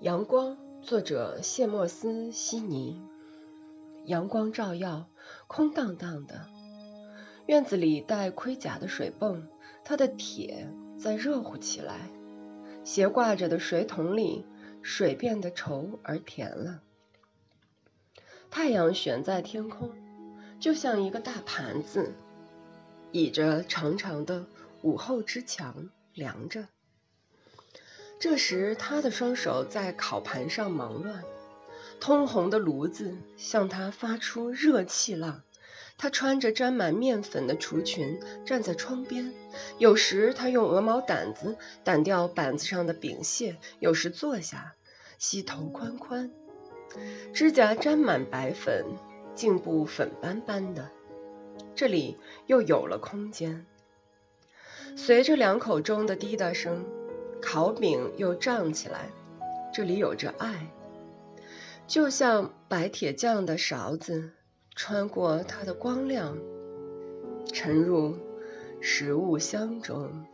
阳光，作者谢莫斯·悉尼。阳光照耀，空荡荡的院子里带盔甲的水泵，它的铁在热乎起来。斜挂着的水桶里，水变得稠而甜了。太阳悬在天空，就像一个大盘子，倚着长长的午后之墙凉着。这时，他的双手在烤盘上忙乱，通红的炉子向他发出热气浪。他穿着沾满面粉的厨裙，站在窗边。有时，他用鹅毛掸子掸掉板子上的饼屑；有时坐下，膝头宽宽，指甲沾满白粉，颈部粉斑斑的。这里又有了空间。随着两口钟的滴答声。烤饼又胀起来，这里有着爱，就像白铁匠的勺子穿过它的光亮，沉入食物箱中。